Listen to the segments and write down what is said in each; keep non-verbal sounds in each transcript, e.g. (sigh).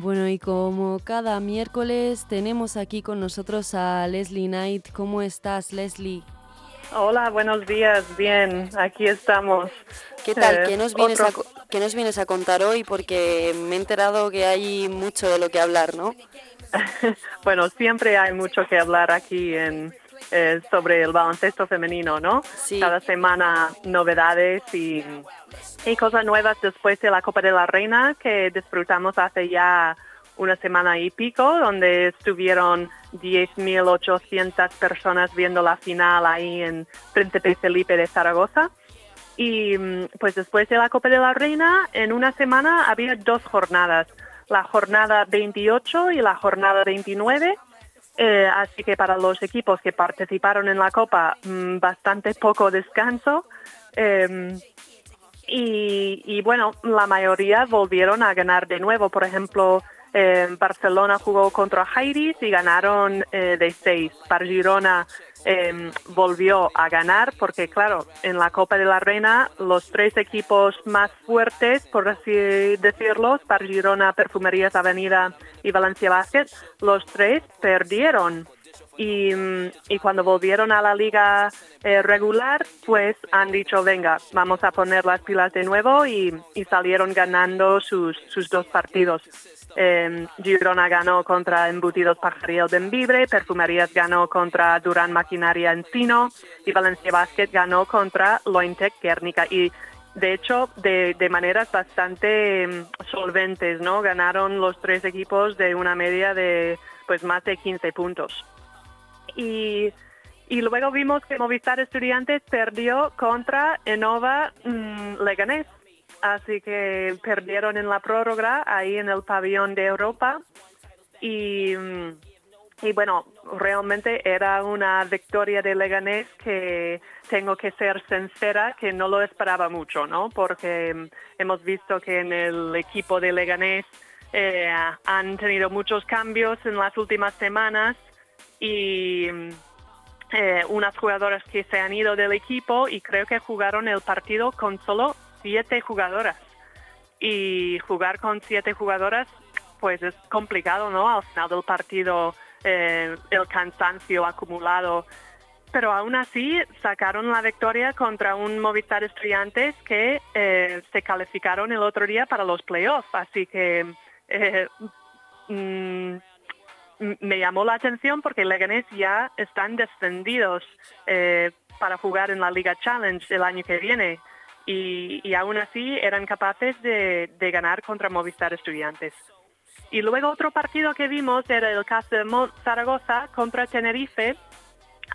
Bueno, y como cada miércoles tenemos aquí con nosotros a Leslie Knight. ¿Cómo estás, Leslie? Hola, buenos días. Bien, aquí estamos. ¿Qué tal? Eh, ¿Qué nos, vienes a, otro- co- qué nos vienes a contar hoy? Porque me he enterado que hay mucho de lo que hablar, ¿no? (laughs) bueno, siempre hay mucho que hablar aquí en, eh, sobre el baloncesto femenino, ¿no? Sí. Cada semana novedades y, y cosas nuevas después de la Copa de la Reina que disfrutamos hace ya una semana y pico, donde estuvieron 10.800 personas viendo la final ahí en Príncipe Felipe de Zaragoza. Y mm, pues después de la Copa de la Reina, en una semana había dos jornadas, la jornada 28 y la jornada 29. Eh, así que para los equipos que participaron en la Copa, mm, bastante poco descanso. Em, y, bueno, la mayoría volvieron a ganar de nuevo. Por ejemplo, eh, Barcelona jugó contra Jairis y ganaron eh, de seis. Para Girona eh, volvió a ganar porque, claro, en la Copa de la Reina los tres equipos más fuertes, por así decirlo, para Girona, Perfumerías Avenida y Valencia Basket, los tres perdieron. Y, y cuando volvieron a la liga eh, regular, pues han dicho, venga, vamos a poner las pilas de nuevo y, y salieron ganando sus, sus dos partidos. Eh, Girona ganó contra Embutidos Pajaril Benvibre, Perfumerías ganó contra Durán Maquinaria Encino y Valencia Basket ganó contra Lointec Guernica. Y de hecho, de, de maneras bastante mm, solventes, ¿no? Ganaron los tres equipos de una media de pues más de 15 puntos. Y, y luego vimos que Movistar Estudiantes perdió contra Enova mm, Leganés. Así que perdieron en la prórroga ahí en el pabellón de Europa. Y, mm, y bueno, realmente era una victoria de Leganés que tengo que ser sincera que no lo esperaba mucho, ¿no? Porque mm, hemos visto que en el equipo de Leganés eh, han tenido muchos cambios en las últimas semanas y mm, eh, unas jugadoras que se han ido del equipo y creo que jugaron el partido con solo siete jugadoras. Y jugar con siete jugadoras, pues es complicado, ¿no? Al final del partido, eh, el cansancio acumulado. Pero aún así sacaron la victoria contra un Movistar Estudiantes que eh, se calificaron el otro día para los playoffs. Así que eh, mm, me llamó la atención porque Leganés ya están descendidos para jugar en la Liga Challenge el año que viene y, y aún así eran capaces de, de ganar contra Movistar Estudiantes. Y luego otro partido que vimos era el Castellmont Zaragoza contra Tenerife,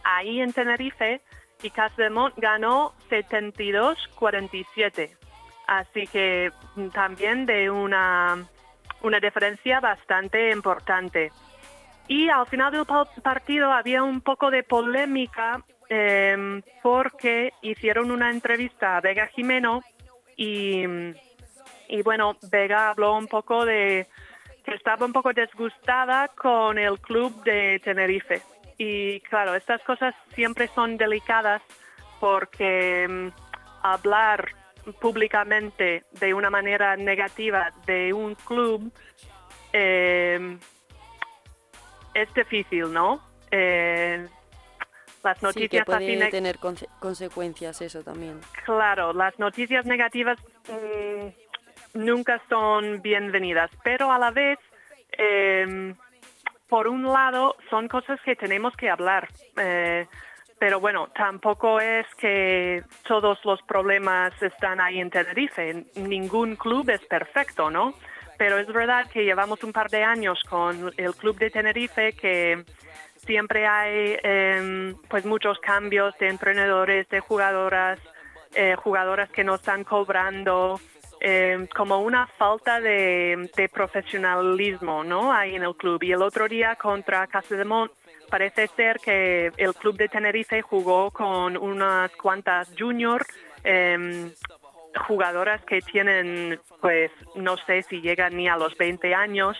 ahí en Tenerife, y Castellmont ganó 72-47. Así que mm, también de una, una diferencia bastante importante. Y al final del pa- partido había un poco de polémica eh, porque hicieron una entrevista a Vega Jimeno y, y bueno, Vega habló un poco de que estaba un poco disgustada con el club de Tenerife. Y claro, estas cosas siempre son delicadas porque mm, hablar públicamente de una manera negativa de un club eh, es difícil, ¿no? Eh, las Sí, que noticias así puede ne- tener conse- consecuencias eso también. Claro, las noticias negativas mm, nunca son bienvenidas, pero a la vez, eh, por un lado, son cosas que tenemos que hablar. eh, pero bueno, tampoco es que todos los problemas están ahí en Tenerife. Ningún club es perfecto, ¿no? Pero es verdad que llevamos un par de años con el club de Tenerife que siempre hay eh, pues muchos cambios de entrenadores, de jugadoras, eh, jugadoras que no están cobrando, eh, como una falta de, profesionalismo, ¿no? Ahí en el club. Y el otro día contra Casademont parece ser que el club de Tenerife jugó con unas cuantas junior em, jugadoras que tienen, pues, no sé si llegan ni a los 20 años.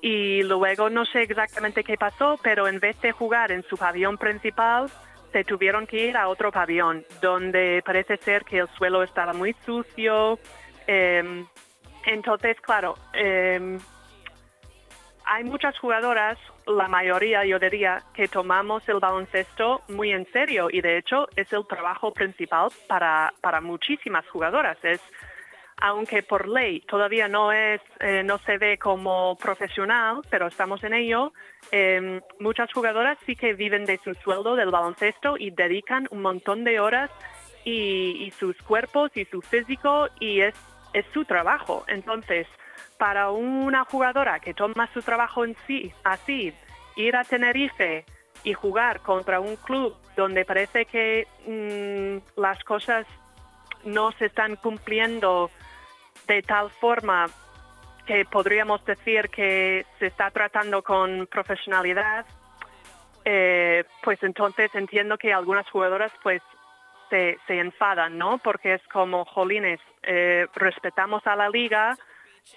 Y luego no sé exactamente qué pasó, pero en vez de jugar en su pabellón principal, se tuvieron que ir a otro pabellón, donde parece ser que el suelo estaba muy sucio, Em, entonces, claro, em, hay muchas jugadoras, la mayoría yo diría, que tomamos el baloncesto muy en serio y de hecho es el trabajo principal para, para muchísimas jugadoras. Es, aunque por ley todavía no es, eh, no se ve como profesional, pero estamos en ello, em, muchas jugadoras sí que viven de su sueldo del baloncesto y dedican un montón de horas y, y sus cuerpos y su físico y es es su trabajo. Entonces, para una jugadora que toma su trabajo en sí, así, ir a Tenerife y jugar contra un club donde parece que mm, las cosas no se están cumpliendo de tal forma que podríamos decir que se está tratando con profesionalidad, eh, pues entonces entiendo que algunas jugadoras pues se, enfadan, ¿no? Porque es como, jolines, eh, respetamos a la liga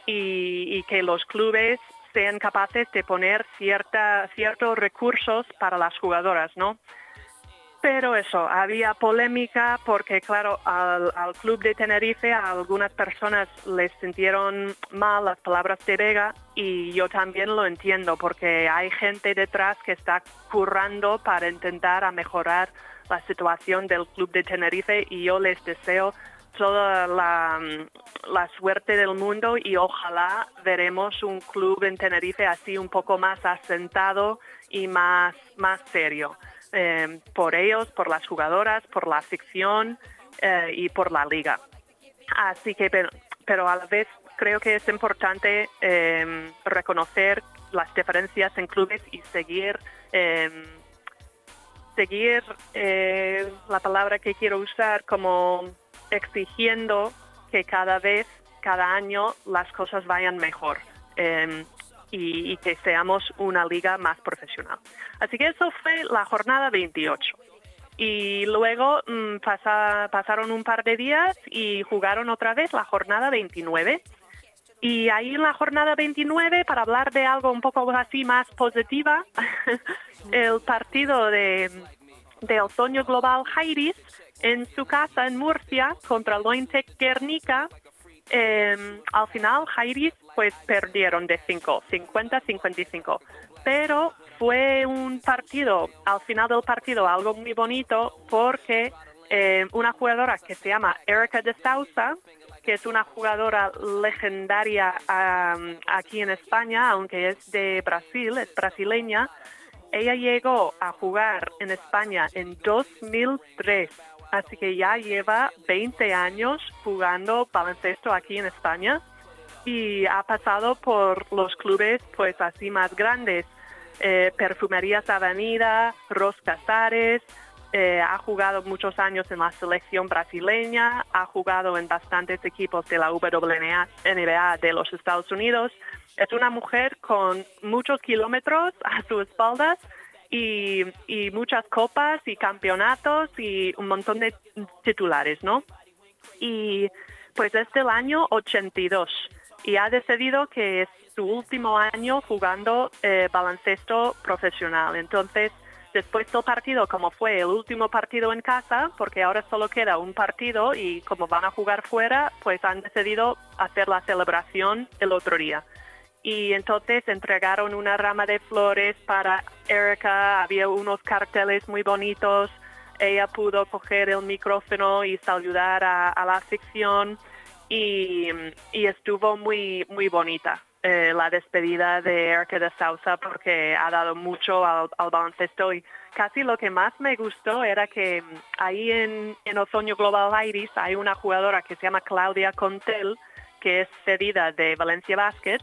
y, que los clubes sean capaces de poner cierta, ciertos recursos para las jugadoras, ¿no? Pero eso, había polémica porque, claro, al, club de Tenerife a algunas personas les sintieron mal las palabras de Vega y yo también lo entiendo porque hay gente detrás que está currando para intentar a mejorar la situación del club de Tenerife y yo les deseo toda la, suerte del mundo y ojalá veremos un club en Tenerife así un poco más asentado y más, más serio. Eh, por ellos, por las jugadoras, por la ficción eh, y por la liga. Así que, pero, a la vez creo que es importante eh, reconocer las diferencias en clubes y seguir seguir la palabra que quiero usar como exigiendo que cada vez, cada año, las cosas vayan mejor em, y, que seamos una liga más profesional. Así que eso fue la jornada 28. Y luego mm, pasaron un par de días y jugaron otra vez la jornada 29. Y ahí en la jornada 29, para hablar de algo un poco así más positiva, (laughs) el partido de, de Otoño Global Jairis en su casa en Murcia contra Lointec Guernica. Em, al final, Jairis pues perdieron de 5, 50-55. Pero fue un partido, al final del partido, algo muy bonito porque em, una jugadora que se llama Erika de Sousa, que es una jugadora legendaria aquí en España, aunque es de Brasil, es brasileña, ella llegó a jugar en España en 2003 así que ya lleva 20 años jugando baloncesto aquí en España y ha pasado por los clubes pues así más grandes, eh, Perfumerías Avenida, Ros Casares, eh, ha jugado muchos años en la selección brasileña, ha jugado en bastantes equipos de la WNBA NBA de los Estados Unidos. Es una mujer con muchos kilómetros a sus espaldas y, muchas copas y campeonatos y un montón de titulares, ¿no? Y pues es del año 82 y ha decidido que es su último año jugando eh, baloncesto profesional. Entonces, después del partido, como fue el último partido en casa, porque ahora solo queda un partido y como van a jugar fuera, pues han decidido hacer la celebración el otro día y entonces entregaron una rama de flores para Erika, había unos carteles muy bonitos, ella pudo coger el micrófono y saludar a, la ficción y, estuvo muy, muy bonita. Eh, la despedida de Erika de Sousa porque ha dado mucho al, baloncesto y casi lo que más me gustó era que ahí en, en Ozoño Global Iris hay una jugadora que se llama Claudia Contel que es cedida de Valencia Basket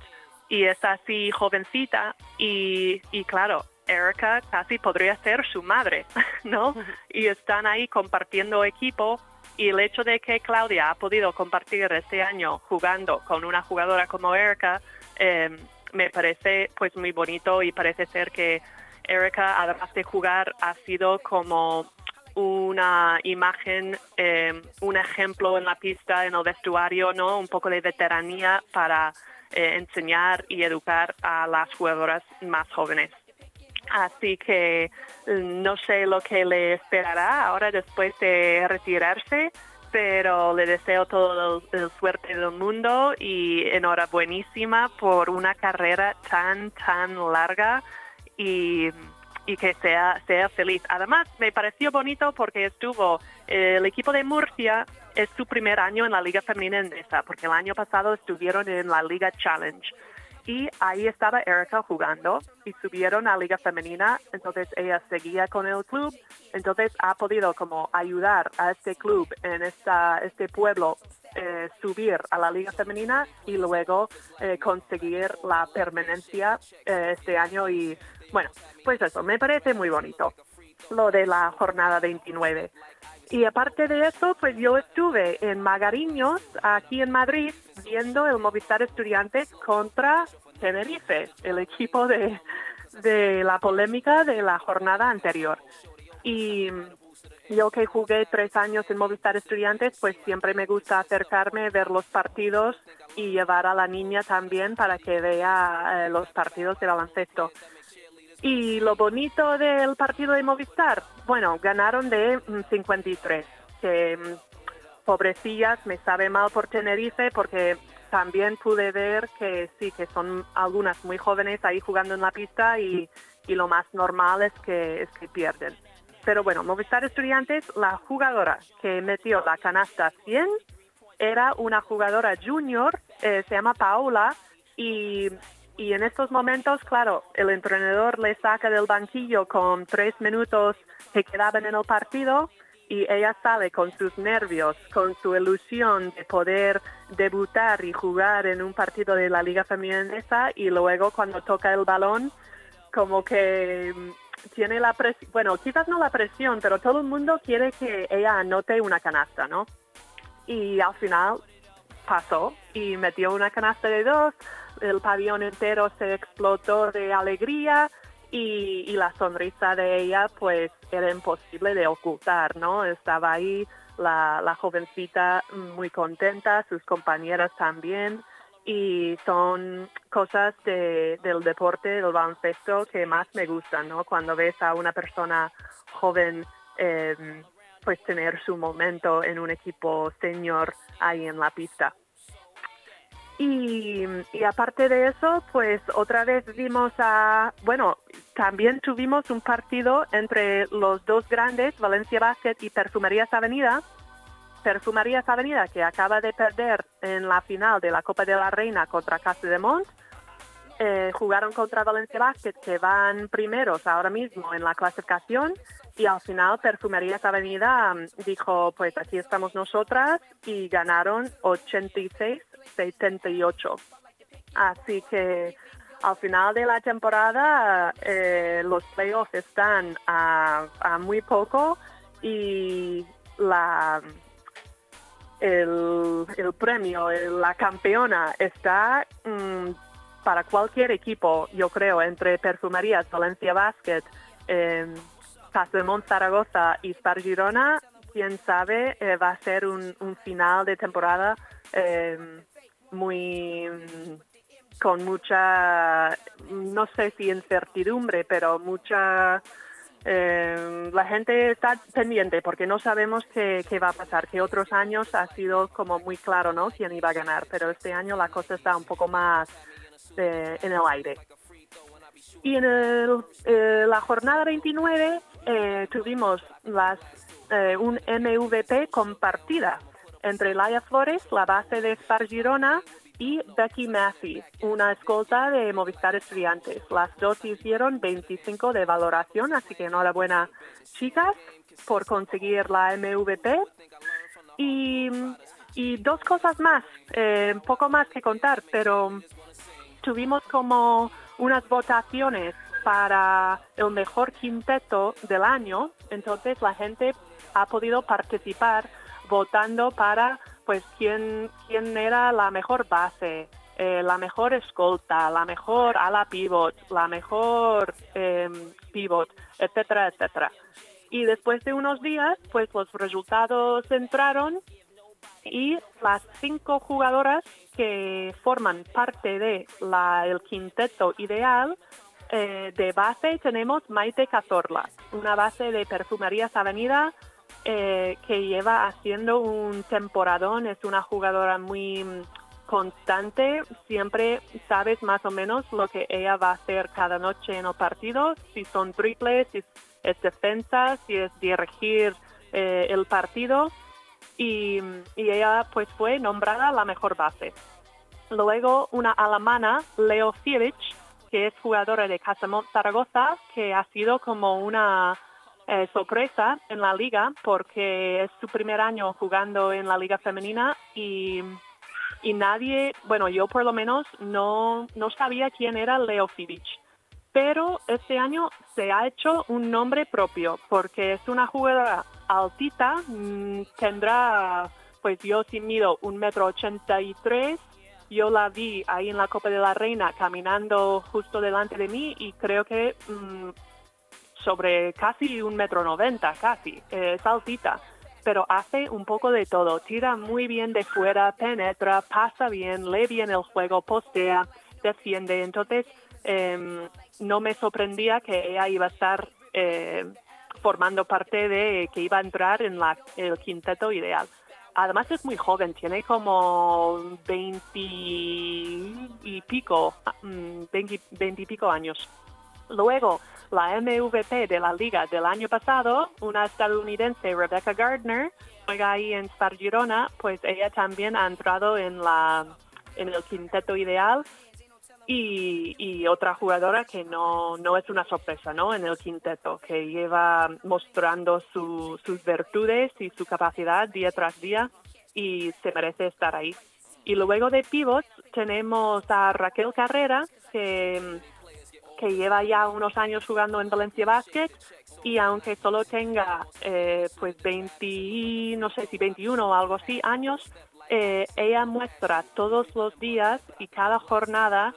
y es así jovencita y, claro, Erika casi podría ser su madre, (laughs) ¿no? Y están ahí compartiendo equipo Y el hecho de que Claudia ha podido compartir este año jugando con una jugadora como Erika em, me parece pues muy bonito y parece ser que Erika, además de jugar, ha sido como una imagen, em, un ejemplo en la pista, en el vestuario, ¿no? Un poco de veteranía para eh, enseñar y educar a las jugadoras más jóvenes. Así que no sé lo que le esperará ahora después de retirarse, pero le deseo todo el, suerte del mundo y enhorabuenísima por una carrera tan, tan larga y y que sea, sea feliz. Además, me pareció bonito porque estuvo el equipo de Murcia, es su primer año en la Liga Femenina Endesa, porque el año pasado estuvieron en la Liga Challenge. Y ahí estaba Erika jugando y subieron a Liga Femenina, entonces ella seguía con el club, entonces ha podido como ayudar a este club en esta, este pueblo eh, subir a la Liga Femenina y luego eh, conseguir la permanencia este año. Y bueno, pues eso, me parece muy bonito lo de la jornada 29. Y aparte de eso, pues yo estuve en Magariños, aquí en Madrid, viendo el Movistar Estudiantes contra Tenerife, el equipo de, de la polémica de la jornada anterior. Y yo que jugué tres años en Movistar Estudiantes, pues siempre me gusta acercarme, ver los partidos y llevar a la niña también para que vea eh, los partidos de baloncesto. Y lo bonito del partido de Movistar, bueno, ganaron de 53, mm, que mm, pobrecillas, me sabe mal por Tenerife porque también pude ver que sí, que son algunas muy jóvenes ahí jugando en la pista y, y lo más normal es que, es que pierden. Pero bueno, Movistar Estudiantes, la jugadora que metió la canasta 100 era una jugadora junior, eh, se llama Paula, y y en estos momentos, claro, el entrenador le saca del banquillo con tres minutos que quedaban en el partido y ella sale con sus nervios, con su ilusión de poder debutar y jugar en un partido de la Liga Femenina y luego cuando toca el balón, como que mm, tiene la presión, bueno, quizás no la presión, pero todo el mundo quiere que ella anote una canasta, ¿no? Y al final pasó y metió una canasta de dos, el pabellón entero se explotó de alegría y, la sonrisa de ella pues era imposible de ocultar, ¿no? Estaba ahí la, jovencita muy contenta, sus compañeras también y son cosas del deporte, del baloncesto que más me gustan, ¿no? Cuando ves a una persona joven em, pues tener su momento en un equipo senior ahí en la pista. Y, aparte de eso, pues otra vez vimos a, bueno, también tuvimos un partido entre los dos grandes, Valencia Basket y Perfumerías Avenida. Perfumerías Avenida, que acaba de perder en la final de la Copa de la Reina contra Casa de Mont. Eh, jugaron contra Valencia Basket, que van primeros ahora mismo en la clasificación. Y al final Perfumerías Avenida mm, dijo, pues aquí estamos nosotras y ganaron 86 78. Así que al final de la temporada eh, los playoffs están a, muy poco y la el, premio, la campeona está mm, para cualquier equipo, yo creo, entre Perfumerías, Valencia Basket, eh, Castellón Zaragoza y Spar Girona, quién sabe, eh, va a ser un, final de temporada eh, muy con mucha, no sé si incertidumbre, pero mucha... Eh, la gente está pendiente porque no sabemos qué, va a pasar, que otros años ha sido como muy claro, ¿no? Quién iba a ganar, pero este año la cosa está un poco más eh, en el aire. Y en eh, la jornada 29 tuvimos las, un MVP compartida entre Laia Flores, la base de Spar Girona, y Becky Massey, una escolta de Movistar Estudiantes. Las dos hicieron 25 de valoración, así que enhorabuena, chicas, por conseguir la MVP. Y, dos cosas más, eh, poco más que contar, pero tuvimos como unas votaciones para el mejor quinteto del año, entonces la gente ha podido participar votando para pues quién, quién era la mejor base, eh, la mejor escolta, la mejor ala pivot, la mejor em, pivot, etcétera, etcétera. Y después de unos días, pues los resultados entraron y las cinco jugadoras que forman parte de la, el quinteto ideal eh, de base tenemos Maite Cazorla, una base de Perfumerías Avenida eh, que lleva haciendo un temporadón, es una jugadora muy constante, siempre sabes más o menos lo que ella va a hacer cada noche en el partido, si son triples, si es defensa, si es dirigir eh, el partido y, ella pues fue nombrada la mejor base. Luego una alemana, Leo Filich, que es jugadora de Casamont Zaragoza, que ha sido como una eh, sorpresa en la liga porque es su primer año jugando en la liga femenina y, y nadie, bueno, yo por lo menos no, no sabía quién era Leo Filich pero este año se ha hecho un nombre propio porque es una jugadora altita, mm, tendrá, pues yo sin mido un metro ochenta y tres, yo la vi ahí en la Copa de la Reina caminando justo delante de mí y creo que mm, sobre casi un metro noventa, casi, es altita, pero hace un poco de todo, tira muy bien de fuera, penetra, pasa bien, lee bien el juego, postea, defiende, entonces em, no me sorprendía que ella iba a estar eh, formando parte de que iba a entrar en la, el quinteto ideal. Además es muy joven, tiene como 20 y pico, 20, mm, y pico años. Luego, la MVP de la liga del año pasado, una estadounidense, Rebecca Gardner, juega ahí en Spar Girona, pues ella también ha entrado en, la, en el quinteto ideal y, otra jugadora que no, no es una sorpresa ¿no? en el quinteto, que lleva mostrando sus virtudes y su capacidad día tras día y se merece estar ahí. Y luego de pivots tenemos a Raquel Carrera, que, que lleva ya unos años jugando en Valencia Basket y aunque solo tenga eh, pues 20, no sé si 21 o algo así años, eh, ella muestra todos los días y cada jornada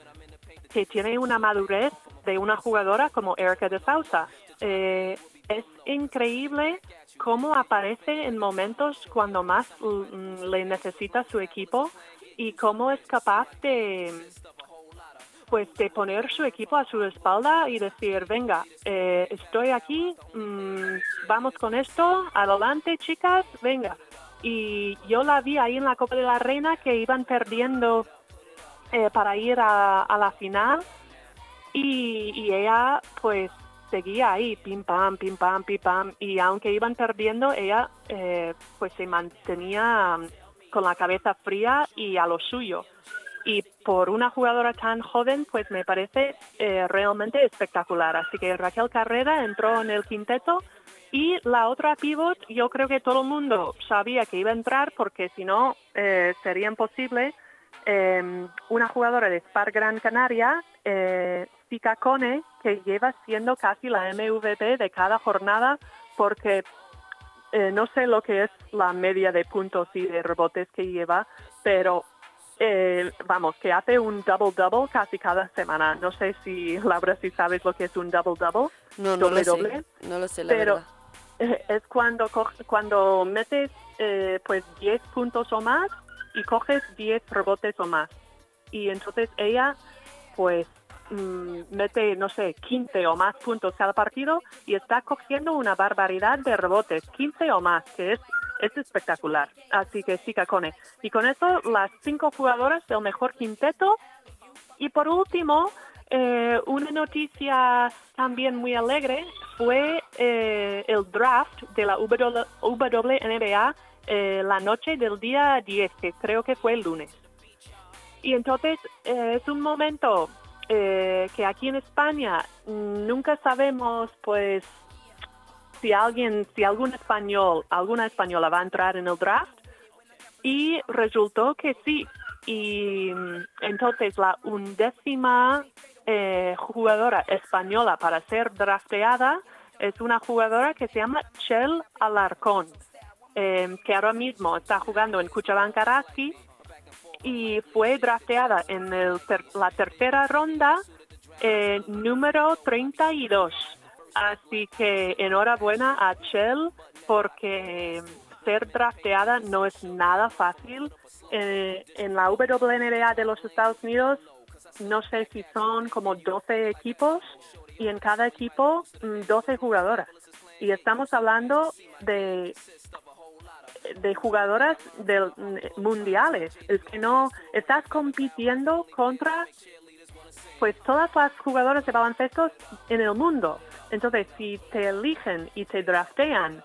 que tiene una madurez de una jugadora como Erika de Sousa. Eh, es increíble cómo aparece en momentos cuando más mm, le necesita su equipo y cómo es capaz de pues de poner su equipo a su espalda y decir venga eh, estoy aquí mm, vamos con esto adelante chicas venga y yo la vi ahí en la Copa de la Reina que iban perdiendo eh, para ir a, la final y, ella pues seguía ahí, pim pam, pim pam, pim pam, y aunque iban perdiendo, ella eh, pues se mantenía con la cabeza fría y a lo suyo. Y por una jugadora tan joven, pues me parece eh, realmente espectacular. Así que Raquel Carrera entró en el quinteto y la otra pivot, yo creo que todo el mundo sabía que iba a entrar porque si no sería imposible Em, una jugadora de Spar Gran Canaria, eh, Cone, que lleva siendo casi la MVP de cada jornada porque eh, no sé lo que es la media de puntos y de rebotes que lleva, pero eh, vamos, que hace un double-double casi cada semana. No sé si, Laura, si sabes lo que es un double-double. No, no lo sé. No lo sé, la pero es cuando, cuando metes pues 10 puntos o más y coges 10 rebotes o más. Y entonces ella, pues, mete, no sé, 15 o más puntos cada partido y está cogiendo una barbaridad de rebotes, 15 o más, que es, es espectacular. Así que sí, Cacone. Y con eso, las cinco jugadoras del mejor quinteto. Y por último, eh, una noticia también muy alegre fue eh, el draft de la WNBA eh, la noche del día 10, que creo que fue el lunes. Y entonces eh, es un momento eh, que aquí en España nunca sabemos, pues, si alguien, si algún español, alguna española va a entrar en el draft. Y resultó que sí. Y entonces la undécima jugadora española para ser drafteada es una jugadora que se llama Chel Alarcón em, que ahora mismo está jugando en Cuchabanca Rasi y fue drafteada en el la tercera ronda eh, número 32. Así que enhorabuena a Chell porque ser drafteada no es nada fácil. Eh, en la WNBA de los Estados Unidos no sé si son como 12 equipos y en cada equipo 12 mm, jugadoras. Y estamos hablando de de jugadoras del, mm, mundiales. Es que no estás compitiendo contra pues todas las jugadoras de baloncesto en el mundo. Entonces, si te eligen y te draftean,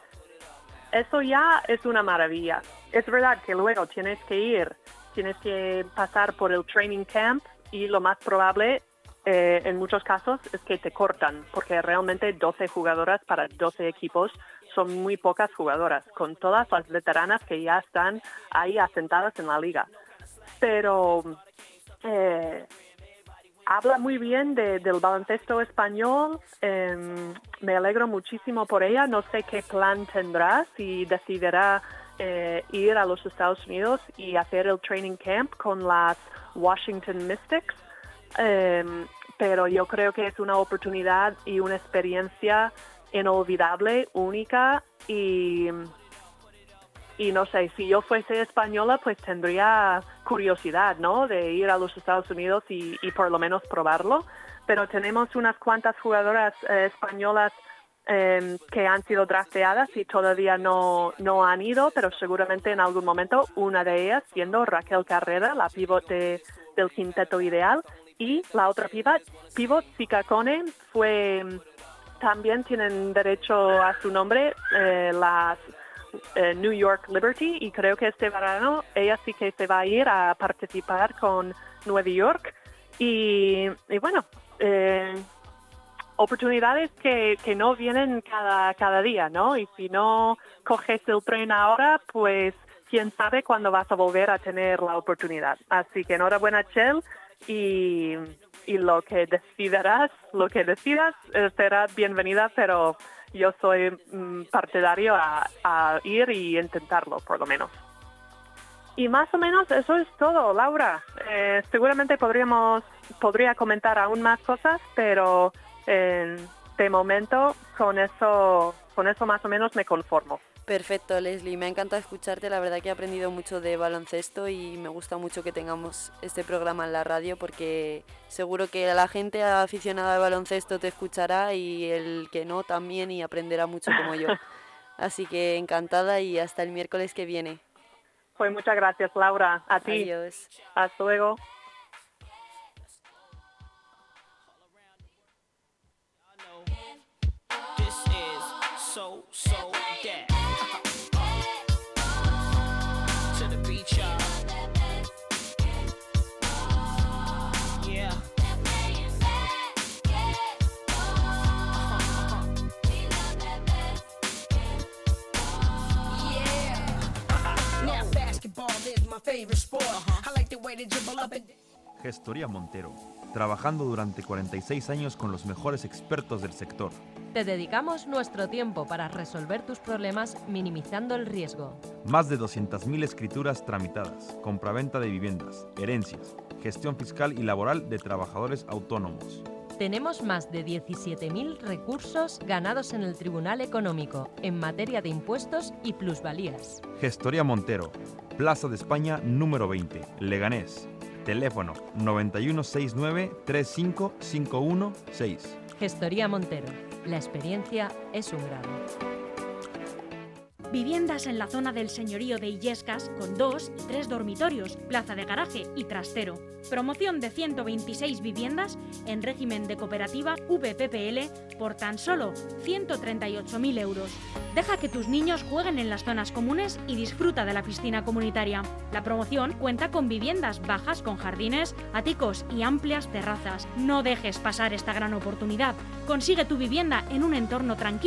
eso ya es una maravilla. Es verdad que luego tienes que ir, tienes que pasar por el training camp y lo más probable eh, en muchos casos es que te cortan, porque realmente 12 jugadoras para 12 equipos son muy pocas jugadoras, con todas las veteranas que ya están ahí asentadas en la liga. Pero eh, habla muy bien del baloncesto español. Em, me alegro muchísimo por ella. No sé qué plan tendrá, si decidirá eh, ir a los Estados Unidos y hacer el training camp con las Washington Mystics. Em, pero yo creo que es una oportunidad y una experiencia inolvidable, única y, y no sé, si yo fuese española pues tendría curiosidad, ¿no? De ir a los Estados Unidos y, por lo menos probarlo, pero tenemos unas cuantas jugadoras eh, españolas em, que han sido drafteadas y todavía no, no han ido, pero seguramente en algún momento una de ellas siendo Raquel Carrera, la pivote del quinteto ideal, y la otra pivot, pivot Cone, fue también tienen derecho a su nombre eh, las eh, New York Liberty y creo que este verano ella sí que se va a ir a participar con Nueva York y, bueno, eh, oportunidades que, que, no vienen cada, cada día, ¿no? Y si no coges el tren ahora, pues quién sabe cuándo vas a volver a tener la oportunidad. Así que enhorabuena, Chell, y lo que decidirás, lo que decidas, eh, será bienvenida, pero yo soy mm, partidario a, ir y intentarlo, por lo menos. Y más o menos eso es todo, Laura. Eh, seguramente podríamos, podría comentar aún más cosas, pero eh, de momento con eso, con eso más o menos me conformo. Perfecto, Leslie. Me ha encantado escucharte. La verdad que he aprendido mucho de baloncesto y me gusta mucho que tengamos este programa en la radio porque seguro que la gente aficionada al baloncesto te escuchará y el que no también y aprenderá mucho como yo. (laughs) Así que encantada y hasta el miércoles que viene. Pues muchas gracias, Laura. A ti. Adiós. Hasta luego. Gestoría Montero, trabajando durante 46 años con los mejores expertos del sector. Te dedicamos nuestro tiempo para resolver tus problemas minimizando el riesgo. Más de 200.000 escrituras tramitadas, compraventa de viviendas, herencias, gestión fiscal y laboral de trabajadores autónomos. Tenemos más de 17.000 recursos ganados en el Tribunal Económico en materia de impuestos y plusvalías. Gestoría Montero, Plaza de España número 20, Leganés. Teléfono 9169-35516. Gestoría Montero. La experiencia es un grado. Viviendas en la zona del señorío de Illescas con dos y tres dormitorios, plaza de garaje y trastero. Promoción de 126 viviendas en régimen de cooperativa VPPL por tan solo 138.000 euros. Deja que tus niños jueguen en las zonas comunes y disfruta de la piscina comunitaria. La promoción cuenta con viviendas bajas con jardines, áticos y amplias terrazas. No dejes pasar esta gran oportunidad. Consigue tu vivienda en un entorno tranquilo